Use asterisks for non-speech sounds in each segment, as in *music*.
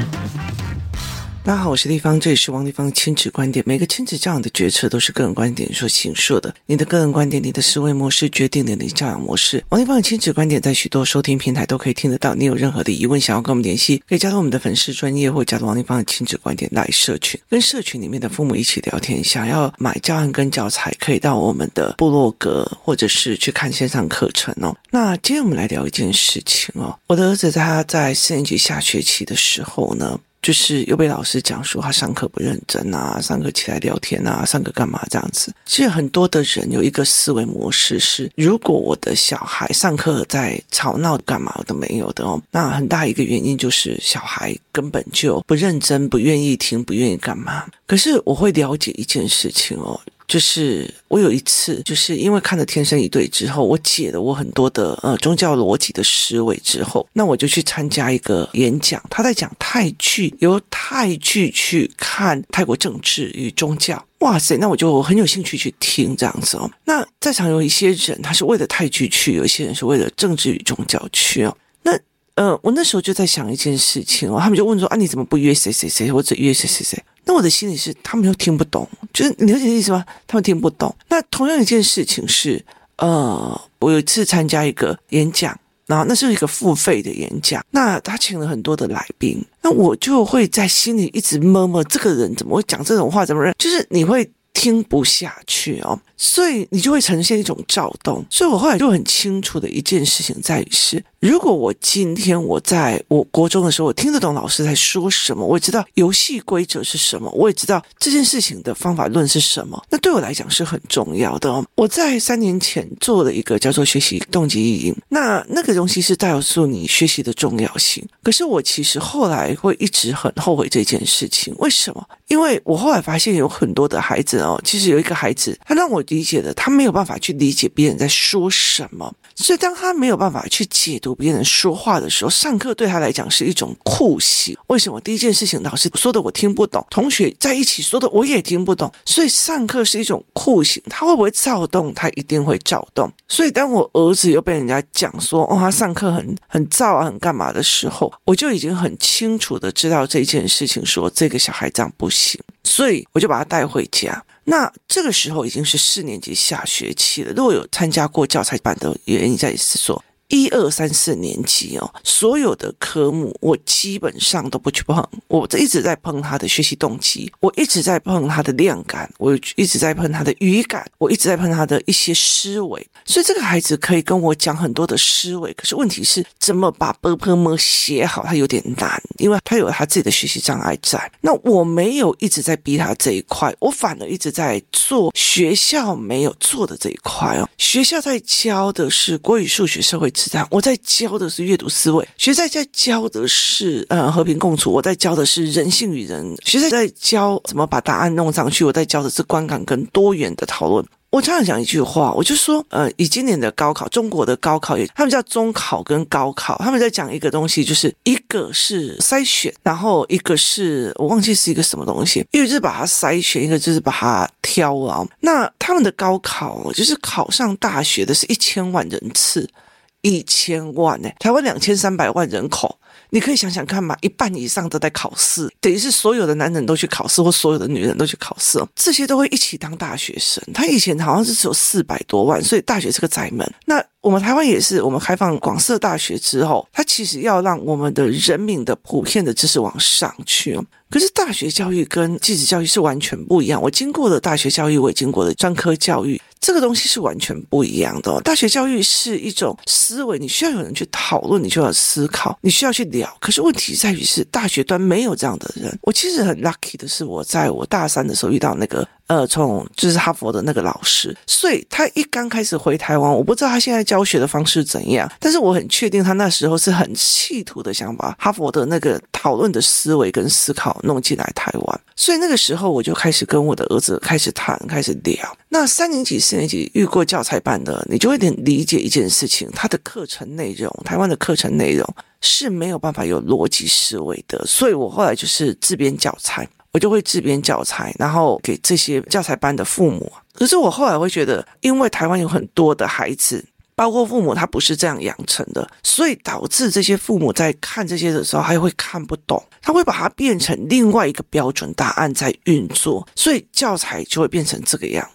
Thank *laughs* you. 大家好，我是丽芳，这里是王立芳亲子观点。每个亲子教养的决策都是个人观点所形塑的。你的个人观点，你的思维模式决定了你的教养模式。王立芳的亲子观点在许多收听平台都可以听得到。你有任何的疑问，想要跟我们联系，可以加入我们的粉丝专业，或加入王立芳的亲子观点来社群，跟社群里面的父母一起聊天。想要买教案跟教材，可以到我们的部落格，或者是去看线上课程哦。那今天我们来聊一件事情哦。我的儿子他在四年级下学期的时候呢。就是又被老师讲说他上课不认真啊，上课起来聊天啊，上课干嘛这样子？其实很多的人有一个思维模式是：如果我的小孩上课在吵闹干嘛都没有的哦，那很大一个原因就是小孩根本就不认真，不愿意听，不愿意干嘛。可是我会了解一件事情哦。就是我有一次，就是因为看了《天生一对》之后，我解了我很多的呃宗教逻辑的思维之后，那我就去参加一个演讲，他在讲泰剧，由泰剧去看泰国政治与宗教。哇塞，那我就很有兴趣去听这样子哦。那在场有一些人，他是为了泰剧去，有一些人是为了政治与宗教去哦。那呃，我那时候就在想一件事情哦，他们就问说啊，你怎么不约谁谁谁，或者约谁谁谁？那我的心里是，他们又听不懂，就是你了解意思吗？他们听不懂。那同样一件事情是，呃，我有一次参加一个演讲，然后那是一个付费的演讲，那他请了很多的来宾，那我就会在心里一直摸摸，这个人怎么会讲这种话？怎么认？就是你会听不下去哦。所以你就会呈现一种躁动，所以我后来就很清楚的一件事情在于是，如果我今天我在我国中的时候，我听得懂老师在说什么，我也知道游戏规则是什么，我也知道这件事情的方法论是什么，那对我来讲是很重要的。我在三年前做了一个叫做学习动机意淫，那那个东西是告诉你学习的重要性。可是我其实后来会一直很后悔这件事情，为什么？因为我后来发现有很多的孩子哦，其实有一个孩子，他让我。理解的，他没有办法去理解别人在说什么，所以当他没有办法去解读别人说话的时候，上课对他来讲是一种酷刑。为什么？第一件事情，老师说的我听不懂，同学在一起说的我也听不懂，所以上课是一种酷刑。他会不会躁动？他一定会躁动。所以当我儿子又被人家讲说，哦，他上课很很躁啊，很干嘛的时候，我就已经很清楚的知道这件事情，说这个小孩这样不行，所以我就把他带回家。那这个时候已经是四年级下学期了。如果有参加过教材版的原因，在是说。一二三四年级哦所有的科目我基本上都不去碰我这一直在碰他的学习动机我一直在碰他的量感我一直在碰他的语感我一直在碰他的一些思维。所以这个孩子可以跟我讲很多的思维可是问题是怎么把 ber 写好他有点难因为他有他自己的学习障碍在。那我没有一直在逼他这一块我反而一直在做学校没有做的这一块哦。学校在教的是国语数学社会我在教的是阅读思维，学在在教的是呃和平共处，我在教的是人性与人，学在在教怎么把答案弄上去，我在教的是观感跟多元的讨论。我常常讲一句话，我就说，呃，以今年的高考，中国的高考也，他们叫中考跟高考，他们在讲一个东西，就是一个是筛选，然后一个是我忘记是一个什么东西，一个就是把它筛选，一个就是把它挑啊。那他们的高考就是考上大学的是一千万人次。一千万呢、台湾两千三百万人口，你可以想想看嘛，一半以上都在考试，等于是所有的男人都去考试，或所有的女人都去考试，这些都会一起当大学生。他以前好像是只有四百多万，所以大学是个窄门。那我们台湾也是，我们开放广设大学之后，它其实要让我们的人民的普遍的知识往上去。可是大学教育跟继子教育是完全不一样。我经过的大学教育，我也经过的专科教育。这个东西是完全不一样的。大学教育是一种思维，你需要有人去讨论，你就要思考，你需要去聊。可是问题在于是大学端没有这样的人。我其实很 lucky 的是，我在我大三的时候遇到那个。呃，从就是哈佛的那个老师，所以他一刚开始回台湾，我不知道他现在教学的方式怎样，但是我很确定他那时候是很企图的想把哈佛的那个讨论的思维跟思考弄进来台湾，所以那个时候我就开始跟我的儿子开始谈，开始聊。那三年级、四年级遇过教材班的，你就会点理解一件事情，他的课程内容，台湾的课程内容是没有办法有逻辑思维的，所以我后来就是自编教材。我就会自编教材，然后给这些教材班的父母。可是我后来会觉得，因为台湾有很多的孩子，包括父母他不是这样养成的，所以导致这些父母在看这些的时候，他会看不懂，他会把它变成另外一个标准答案在运作，所以教材就会变成这个样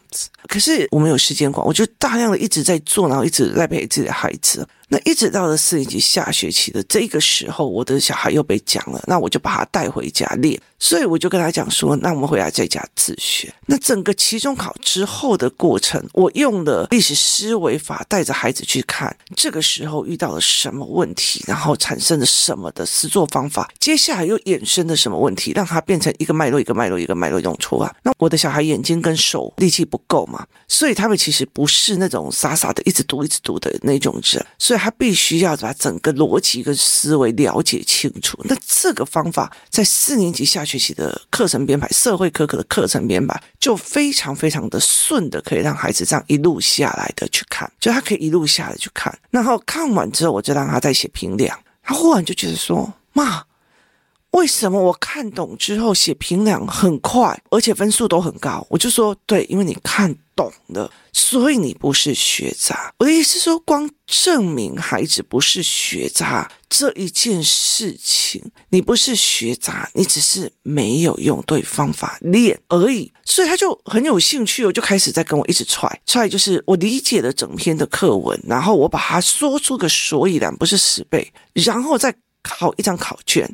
可是我们有时间管，我就大量的一直在做，然后一直在陪自己的孩子。那一直到了四年级下学期的这个时候，我的小孩又被讲了，那我就把他带回家练。所以我就跟他讲说，那我们回来在家自学。那整个期中考之后的过程，我用了历史思维法带着孩子去看，这个时候遇到了什么问题，然后产生了什么的实作方法，接下来又衍生了什么问题，让他变成一个脉络一个脉络一个脉络用出来。那我的小孩眼睛跟手力气不够嘛，所以他们其实不是那种傻傻的一直读一直读的那种人，所以他必须要把整个逻辑跟思维了解清楚。那这个方法在四年级下学期的课程编排，社会科科的课程编排就非常非常的顺的，可以让孩子这样一路下来的去看，就他可以一路下来去看，然后看完之后，我就让他再写评量。他忽然就觉得说：“妈，为什么我看懂之后写评量很快，而且分数都很高？”我就说：“对，因为你看。”懂了，所以你不是学渣。我的意思是说，光证明孩子不是学渣这一件事情，你不是学渣，你只是没有用对方法练而已。所以他就很有兴趣，我就开始在跟我一直踹踹，就是我理解了整篇的课文，然后我把它说出个所以然，不是十倍，然后再考一张考卷。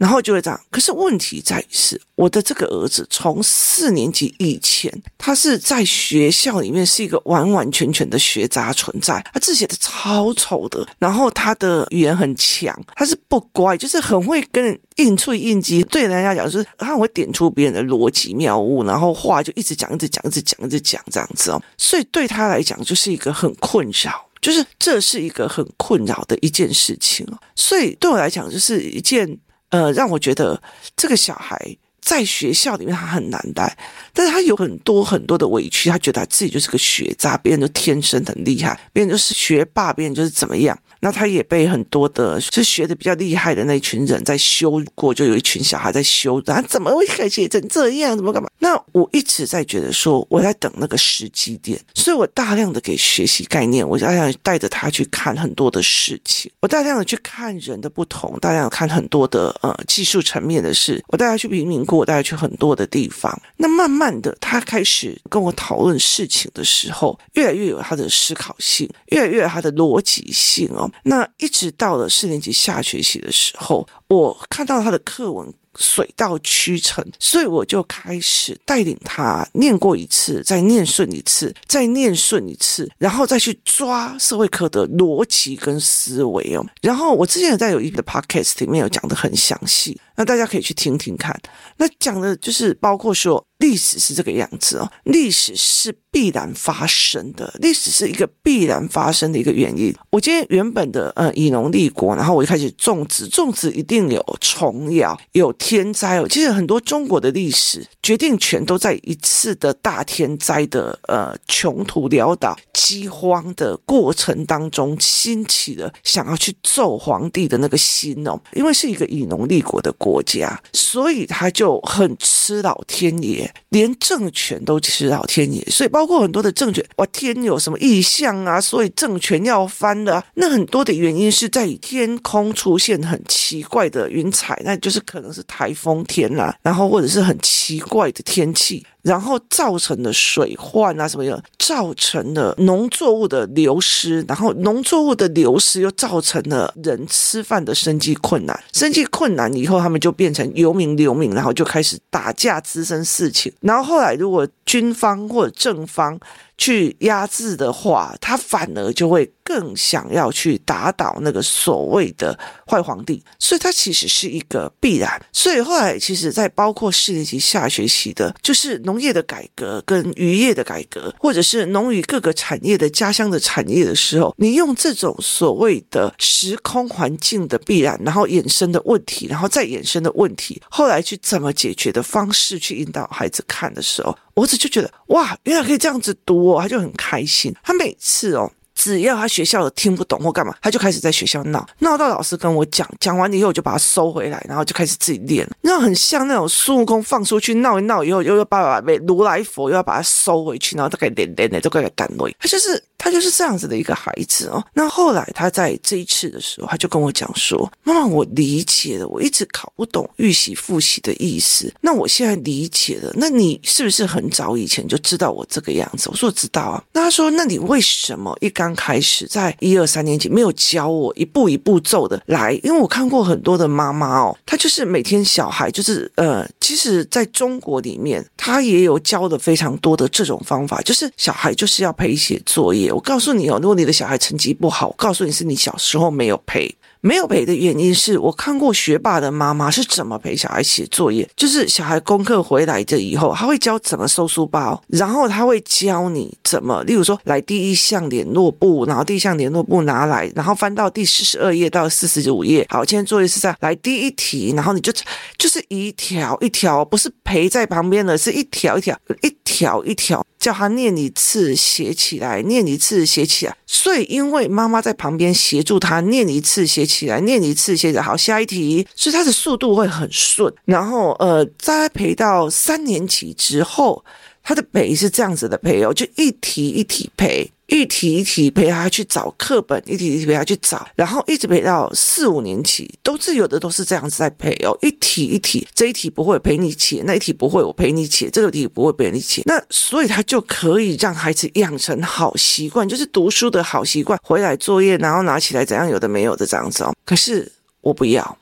然后就会这样，可是问题在于是，我的这个儿子从四年级以前，他是在学校里面是一个完完全全的学渣存在，他字写的超丑的，然后他的语言很强，他是不乖，就是很会跟人应脆应激，对人家讲就是他会点出别人的逻辑谬误，然后话就一直讲，一直讲，一直讲，一直讲这样子哦，所以对他来讲就是一个很困扰，就是这是一个很困扰的一件事情哦，所以对我来讲就是一件。呃，让我觉得这个小孩在学校里面他很难带，但是他有很多很多的委屈，他觉得他自己就是个学渣，别人就天生很厉害，别人就是学霸，别人就是怎么样。那他也被很多的就学的比较厉害的那群人在修过，就有一群小孩在修，他怎么会改写成这样？怎么干嘛？那我一直在觉得说，我在等那个时机点，所以我大量的给学习概念，我大量带着他去看很多的事情，我大量的去看人的不同，大量的看很多的呃技术层面的事，我带他去贫民窟，我带他去很多的地方。那慢慢的，他开始跟我讨论事情的时候，越来越有他的思考性，越来越有他的逻辑性哦。那一直到了四年级下学期的时候，我看到他的课文水到渠成，所以我就开始带领他念过一次，再念顺一次，再念顺一次，然后再去抓社会科的逻辑跟思维哦。然后我之前在有一个 podcast 里面有讲的很详细，那大家可以去听听看。那讲的就是包括说。历史是这个样子哦，历史是必然发生的，历史是一个必然发生的一个原因。我今天原本的呃以农立国，然后我一开始种植，种植一定有虫咬，有天灾哦。其实很多中国的历史决定权都在一次的大天灾的呃穷途潦倒、饥荒的过程当中兴起的想要去揍皇帝的那个心哦。因为是一个以农立国的国家，所以他就很吃老天爷。连政权都吃老天爷，所以包括很多的政权，哇，天有什么异象啊？所以政权要翻了。那很多的原因是在天空出现很奇怪的云彩，那就是可能是台风天啦，然后或者是很奇怪的天气。然后造成了水患啊什么的，造成了农作物的流失，然后农作物的流失又造成了人吃饭的生计困难，生计困难以后，他们就变成游民流民，然后就开始打架滋生事情，然后后来如果军方或者正方。去压制的话，他反而就会更想要去打倒那个所谓的坏皇帝，所以他其实是一个必然。所以后来，其实在包括四年级下学期的，就是农业的改革跟渔业的改革，或者是农渔各个产业的家乡的产业的时候，你用这种所谓的时空环境的必然，然后衍生的问题，然后再衍生的问题，后来去怎么解决的方式去引导孩子看的时候。我儿子就觉得哇，原来可以这样子读哦，他就很开心。他每次哦，只要他学校的听不懂或干嘛，他就开始在学校闹，闹到老师跟我讲，讲完以后我就把他收回来，然后就开始自己练。那很像那种孙悟空放出去闹一闹以后，又要把把被如来佛又要把他收回去，然后再给练练的，都给他赶回。他就是他就是这样子的一个孩子哦。那后来他在这一次的时候，他就跟我讲说：“妈妈，我理解了，我一直搞不懂预习复习的意思。那我现在理解了。那你是不是很早以前就知道我这个样子？”我说：“我知道啊。”那他说：“那你为什么一刚开始在一二三年级没有教我一步一步走的来？因为我看过很多的妈妈哦，她就是每天小孩就是呃，其实在中国里面，他也有教的非常多的这种方法，就是小孩就是要陪写作业。我告诉你哦，如果你的小孩成绩不好，我告诉你是你小时候没有陪。没有陪的原因是我看过学霸的妈妈是怎么陪小孩写作业，就是小孩功课回来的以后，他会教怎么收书包，然后他会教你怎么，例如说来第一项联络簿，然后第一项联络簿拿来，然后翻到第四十二页到四十五页。好，今天作业是这样，来第一题，然后你就就是一条一条，不是陪在旁边的，是一条一条，一条一条。叫他念一次，写起来，念一次，写起来。所以，因为妈妈在旁边协助他念一次，写起来，念一次，现在。好，下一题，所以他的速度会很顺。然后，呃，栽培到三年级之后，他的陪是这样子的陪哦，就一题一题陪。一题一题陪他去找课本，一题一题陪他去找，然后一直陪到四五年级，都是有的都是这样子在陪哦。一题一题，这一题不会陪你写，那一题不会我陪你写，这个题不会陪你写，那所以他就可以让孩子养成好习惯，就是读书的好习惯。回来作业，然后拿起来怎样，有的没有的这样子哦。可是我不要。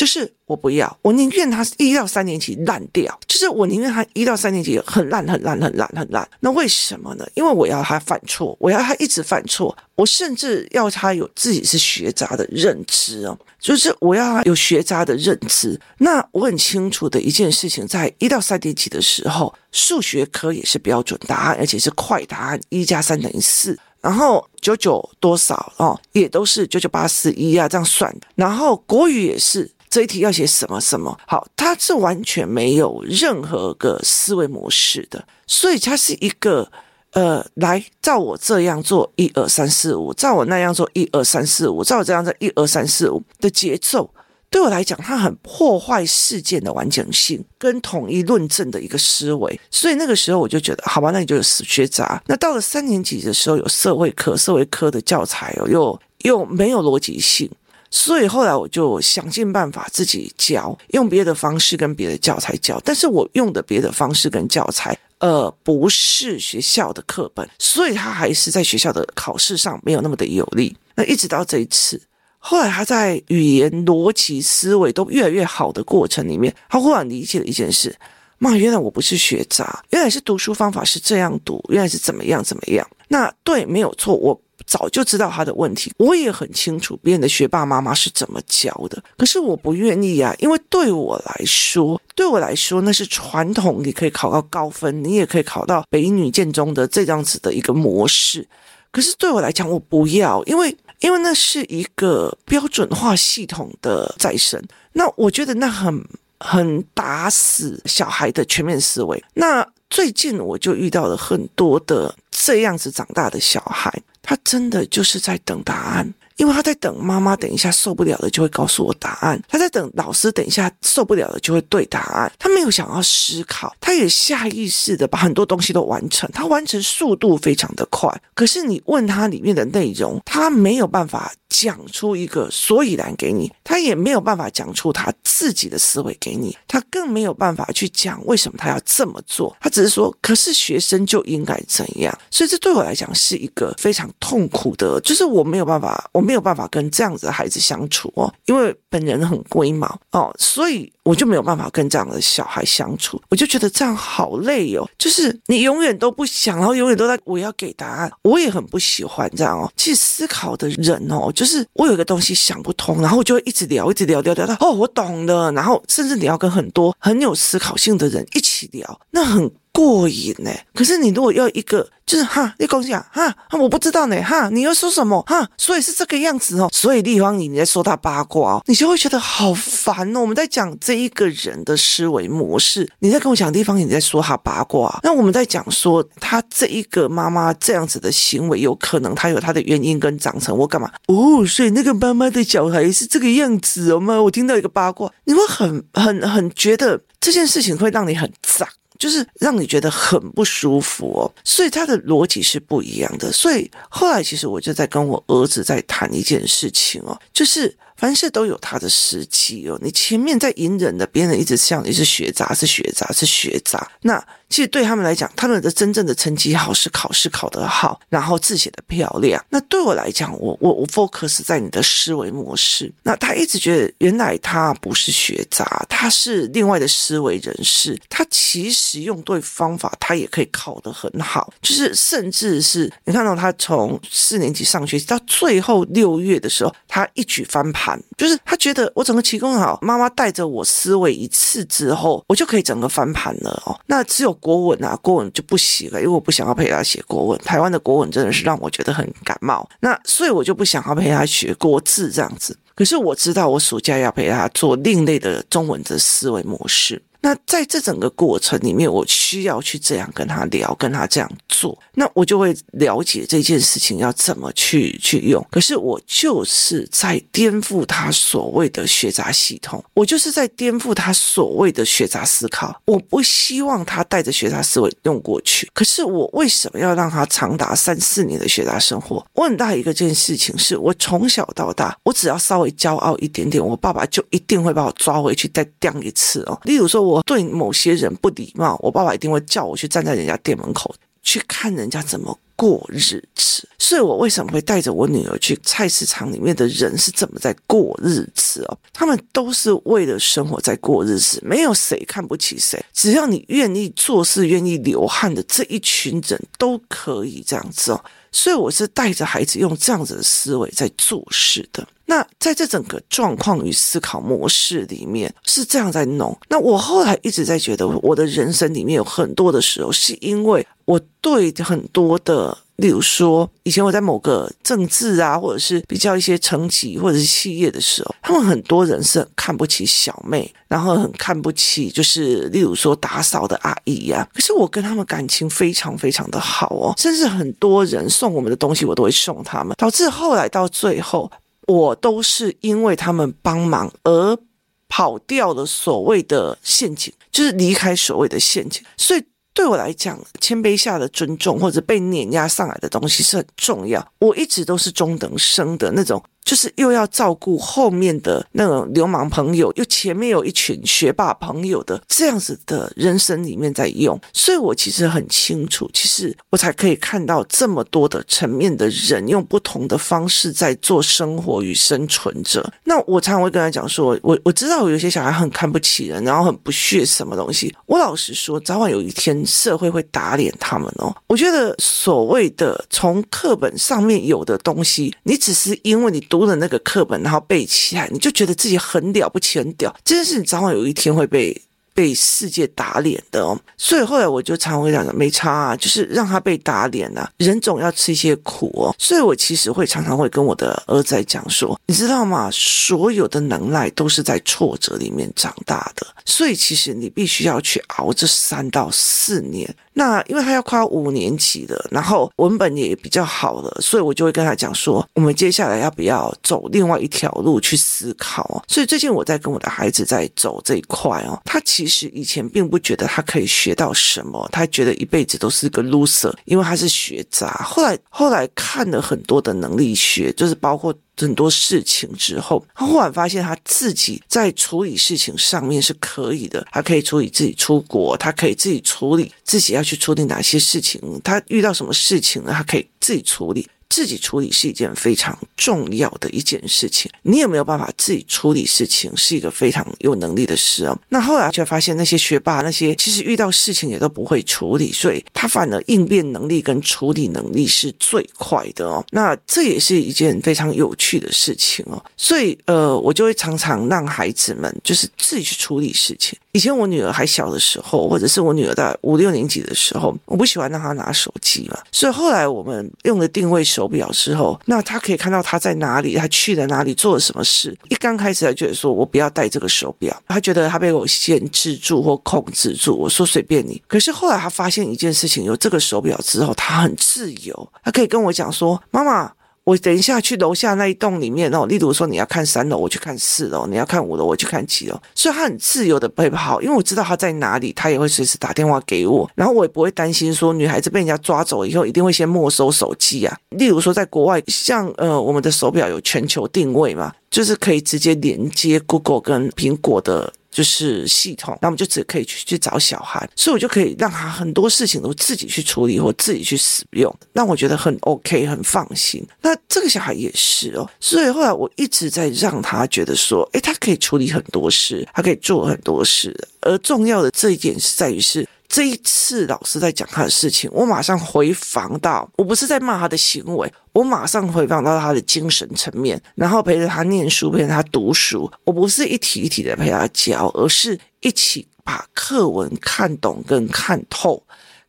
就是我不要，我宁愿他一到三年级烂掉。就是我宁愿他一到三年级很烂、很烂、很烂、很烂。那为什么呢？因为我要他犯错，我要他一直犯错，我甚至要他有自己是学渣的认知哦。就是我要他有学渣的认知。那我很清楚的一件事情，在一到三年级的时候，数学科也是标准答案，而且是快答案，一加三等于四。然后九九多少哦，也都是九九八十一啊，这样算。然后国语也是。这一题要写什么什么？好，他是完全没有任何个思维模式的，所以他是一个呃，来照我这样做一二三四五，照我那样做一二三四五，照我这样做一二三四五的节奏，对我来讲，他很破坏事件的完整性跟统一论证的一个思维，所以那个时候我就觉得，好吧，那你就有死学渣。那到了三年级的时候，有社会科，社会科的教材哦，又又没有逻辑性。所以后来我就想尽办法自己教，用别的方式跟别的教材教。但是我用的别的方式跟教材，呃，不是学校的课本，所以他还是在学校的考试上没有那么的有利。那一直到这一次，后来他在语言、逻辑、思维都越来越好的过程里面，他忽然理解了一件事：妈，原来我不是学渣，原来是读书方法是这样读，原来是怎么样怎么样。那对，没有错，我。早就知道他的问题，我也很清楚别人的学霸妈妈是怎么教的，可是我不愿意啊，因为对我来说，对我来说那是传统，你可以考到高分，你也可以考到北一女建中的这样子的一个模式，可是对我来讲，我不要，因为因为那是一个标准化系统的再生，那我觉得那很很打死小孩的全面思维。那最近我就遇到了很多的这样子长大的小孩。他真的就是在等答案，因为他在等妈妈，等一下受不了了就会告诉我答案；他在等老师，等一下受不了了就会对答案。他没有想要思考，他也下意识的把很多东西都完成，他完成速度非常的快。可是你问他里面的内容，他没有办法。讲出一个所以然给你，他也没有办法讲出他自己的思维给你，他更没有办法去讲为什么他要这么做，他只是说，可是学生就应该怎样，所以这对我来讲是一个非常痛苦的，就是我没有办法，我没有办法跟这样子的孩子相处哦，因为本人很龟毛哦，所以。我就没有办法跟这样的小孩相处，我就觉得这样好累哦。就是你永远都不想，然后永远都在我要给答案，我也很不喜欢这样哦。去思考的人哦，就是我有一个东西想不通，然后我就会一直聊，一直聊，聊聊到哦，我懂了。然后甚至你要跟很多很有思考性的人一起聊，那很。过瘾呢，可是你如果要一个，就是哈，你讲讲哈，我不知道呢，哈，你要说什么哈，所以是这个样子哦，所以立方体你在说他八卦，你就会觉得好烦哦。我们在讲这一个人的思维模式，你在跟我讲地方你在说他八卦，那我们在讲说他这一个妈妈这样子的行为，有可能他有他的原因跟长成，我干嘛哦？所以那个妈妈的小孩是这个样子哦吗？我听到一个八卦，你会很很很觉得这件事情会让你很脏。就是让你觉得很不舒服哦。所以他的逻辑是不一样的。所以后来其实我就在跟我儿子在谈一件事情哦，就是。凡事都有它的时机哦，你前面在隐忍的，别人一直像你是学渣，是学渣，是学渣，那。其实对他们来讲，他们的真正的成绩好是考试考得好，然后字写得漂亮。那对我来讲，我我我 focus 在你的思维模式。那他一直觉得，原来他不是学渣，他是另外的思维人士。他其实用对方法，他也可以考得很好。就是甚至是你看到他从四年级上学期到最后六月的时候，他一举翻盘。就是他觉得我整个期中考，妈妈带着我思维一次之后，我就可以整个翻盘了哦。那只有。国文啊，国文就不行了，因为我不想要陪他写国文。台湾的国文真的是让我觉得很感冒，那所以我就不想要陪他学国字这样子。可是我知道，我暑假要陪他做另类的中文的思维模式。那在这整个过程里面，我需要去这样跟他聊，跟他这样做，那我就会了解这件事情要怎么去去用。可是我就是在颠覆他所谓的学杂系统，我就是在颠覆他所谓的学杂思考。我不希望他带着学杂思维用过去。可是我为什么要让他长达三四年的学杂生活？我很大一个件事情是我从小到大，我只要稍微骄傲一点点，我爸爸就一定会把我抓回去再钉一次哦。例如说我。对某些人不礼貌，我爸爸一定会叫我去站在人家店门口去看人家怎么过日子。所以我为什么会带着我女儿去菜市场里面的人是怎么在过日子哦？他们都是为了生活在过日子，没有谁看不起谁。只要你愿意做事、愿意流汗的这一群人都可以这样子哦。所以我是带着孩子用这样子的思维在做事的。那在这整个状况与思考模式里面是这样在弄。那我后来一直在觉得，我的人生里面有很多的时候，是因为我对很多的。例如说，以前我在某个政治啊，或者是比较一些层级或者是企业的时候，他们很多人是很看不起小妹，然后很看不起，就是例如说打扫的阿姨呀、可是我跟他们感情非常非常的好哦，甚至很多人送我们的东西，我都会送他们，导致后来到最后，我都是因为他们帮忙而跑掉了所谓的陷阱，就是离开所谓的陷阱，所以。对我来讲，谦卑下的尊重或者被碾压上来的东西是很重要。我一直都是中等生的那种。就是又要照顾后面的那种流氓朋友，又前面有一群学霸朋友的这样子的人生里面在用，所以我其实很清楚，其实我才可以看到这么多的层面的人用不同的方式在做生活与生存着。那我常常会跟他讲说，我我知道有些小孩很看不起人，然后很不屑什么东西。我老实说，早晚有一天社会会打脸他们哦。我觉得所谓的从课本上面有的东西，你只是因为你。读了那个课本，然后背起来，你就觉得自己很了不起，很屌。这件事你早晚有一天会被被世界打脸的哦。所以后来我就常常会讲的，没差啊，就是让他被打脸啊。人总要吃一些苦哦。所以我其实会常常会跟我的儿子讲说，你知道吗？所有的能耐都是在挫折里面长大的。所以其实你必须要去熬这三到四年。那因为他要跨五年级了，然后文本也比较好了，所以我就会跟他讲说，我们接下来要不要走另外一条路去思考。所以最近我在跟我的孩子在走这一块哦，他其实以前并不觉得他可以学到什么，他觉得一辈子都是个 loser，因为他是学渣。后来后来看了很多的能力学，就是包括。很多事情之后，他忽然发现他自己在处理事情上面是可以的，他可以处理自己出国，他可以自己处理自己要去处理哪些事情，他遇到什么事情呢？他可以自己处理。自己处理是一件非常重要的一件事情。你有没有办法自己处理事情，是一个非常有能力的事哦。那后来却发现，那些学霸，那些其实遇到事情也都不会处理，所以他反而应变能力跟处理能力是最快的哦。那这也是一件非常有趣的事情哦。所以呃，我就会常常让孩子们就是自己去处理事情。以前我女儿还小的时候，或者是我女儿在五六年级的时候，我不喜欢让她拿手机嘛，所以后来我们用的定位手。手表之后，那他可以看到他在哪里，他去了哪里，做了什么事。一刚开始他觉得说，我不要戴这个手表，他觉得他被我限制住或控制住。我说随便你。可是后来他发现一件事情，有这个手表之后，他很自由，他可以跟我讲说，妈妈。我等一下去楼下那一栋里面哦，例如说你要看三楼，我去看四楼；你要看五楼，我去看七楼。所以他很自由的陪跑，因为我知道他在哪里，他也会随时打电话给我，然后我也不会担心说女孩子被人家抓走以后一定会先没收手机啊。例如说在国外，像呃我们的手表有全球定位嘛，就是可以直接连接 Google 跟苹果的。就是系统，那我们就只可以去去找小孩，所以我就可以让他很多事情都自己去处理或自己去使用，那我觉得很 OK，很放心。那这个小孩也是哦，所以后来我一直在让他觉得说，诶，他可以处理很多事，他可以做很多事，而重要的这一点是在于是。这一次老师在讲他的事情，我马上回防到，我不是在骂他的行为，我马上回防到他的精神层面，然后陪着他念书，陪着他读书。我不是一题一题的陪他教，而是一起把课文看懂跟看透。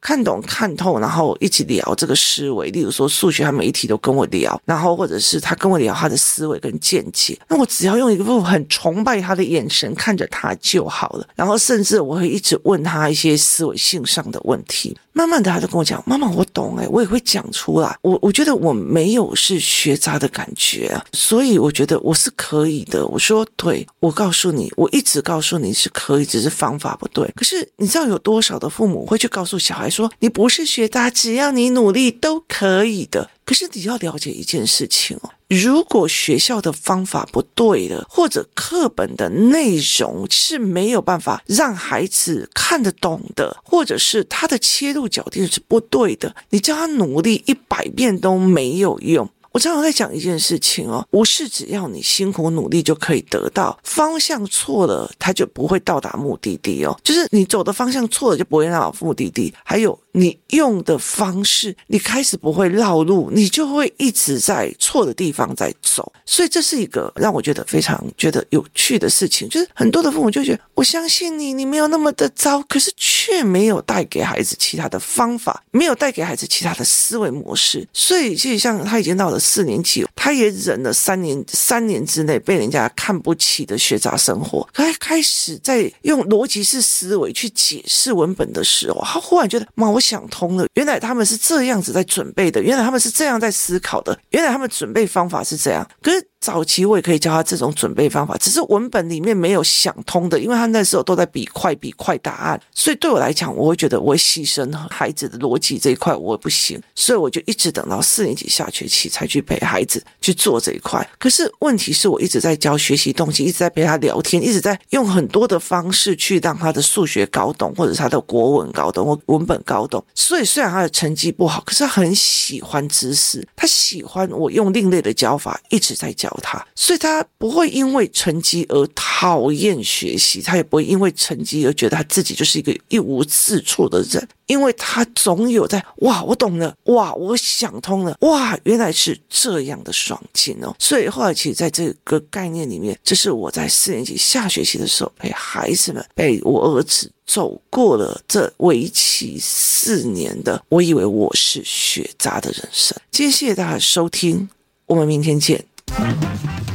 看懂看透，然后一起聊这个思维。例如说数学，他每一题都跟我聊，然后或者是他跟我聊他的思维跟见解。那我只要用一个很崇拜他的眼神看着他就好了。然后甚至我会一直问他一些思维性上的问题。慢慢的，他就跟我讲：“妈妈，我懂诶，我也会讲出来。我我觉得我没有是学渣的感觉啊，所以我觉得我是可以的。”我说：“对，我告诉你，我一直告诉你是可以，只是方法不对。可是你知道有多少的父母会去告诉小孩？”说你不是学渣，只要你努力都可以的。可是你要了解一件事情哦，如果学校的方法不对了，或者课本的内容是没有办法让孩子看得懂的，或者是他的切入角度是不对的，你叫他努力一百遍都没有用。我常常在讲一件事情哦，不是只要你辛苦努力就可以得到，方向错了，他就不会到达目的地哦。就是你走的方向错了，就不会到达目的地。还有。你用的方式，你开始不会绕路，你就会一直在错的地方在走，所以这是一个让我觉得非常觉得有趣的事情。就是很多的父母就觉得，我相信你，你没有那么的糟，可是却没有带给孩子其他的方法，没有带给孩子其他的思维模式。所以，其实像他已经到了四年级，他也忍了三年，三年之内被人家看不起的学渣生活，他开始在用逻辑式思维去解释文本的时候，他忽然觉得，妈，我。想通了，原来他们是这样子在准备的，原来他们是这样在思考的，原来他们准备方法是这样，可是。早期我也可以教他这种准备方法，只是文本里面没有想通的，因为他那时候都在比快比快答案，所以对我来讲，我会觉得我会牺牲孩子的逻辑这一块，我不行，所以我就一直等到四年级下学期才去陪孩子去做这一块。可是问题是我一直在教学习动机，一直在陪他聊天，一直在用很多的方式去让他的数学搞懂，或者他的国文搞懂或文本搞懂。所以虽然他的成绩不好，可是他很喜欢知识，他喜欢我用另类的教法一直在教教。他，所以他不会因为成绩而讨厌学习，他也不会因为成绩而觉得他自己就是一个一无是处的人，因为他总有在哇，我懂了，哇，我想通了，哇，原来是这样的爽劲哦。所以后来其实在这个概念里面，这是我在四年级下学期的时候陪孩子们，陪我儿子走过了这为期四年的，我以为我是学渣的人生。今天谢谢大家收听，我们明天见。Mhm.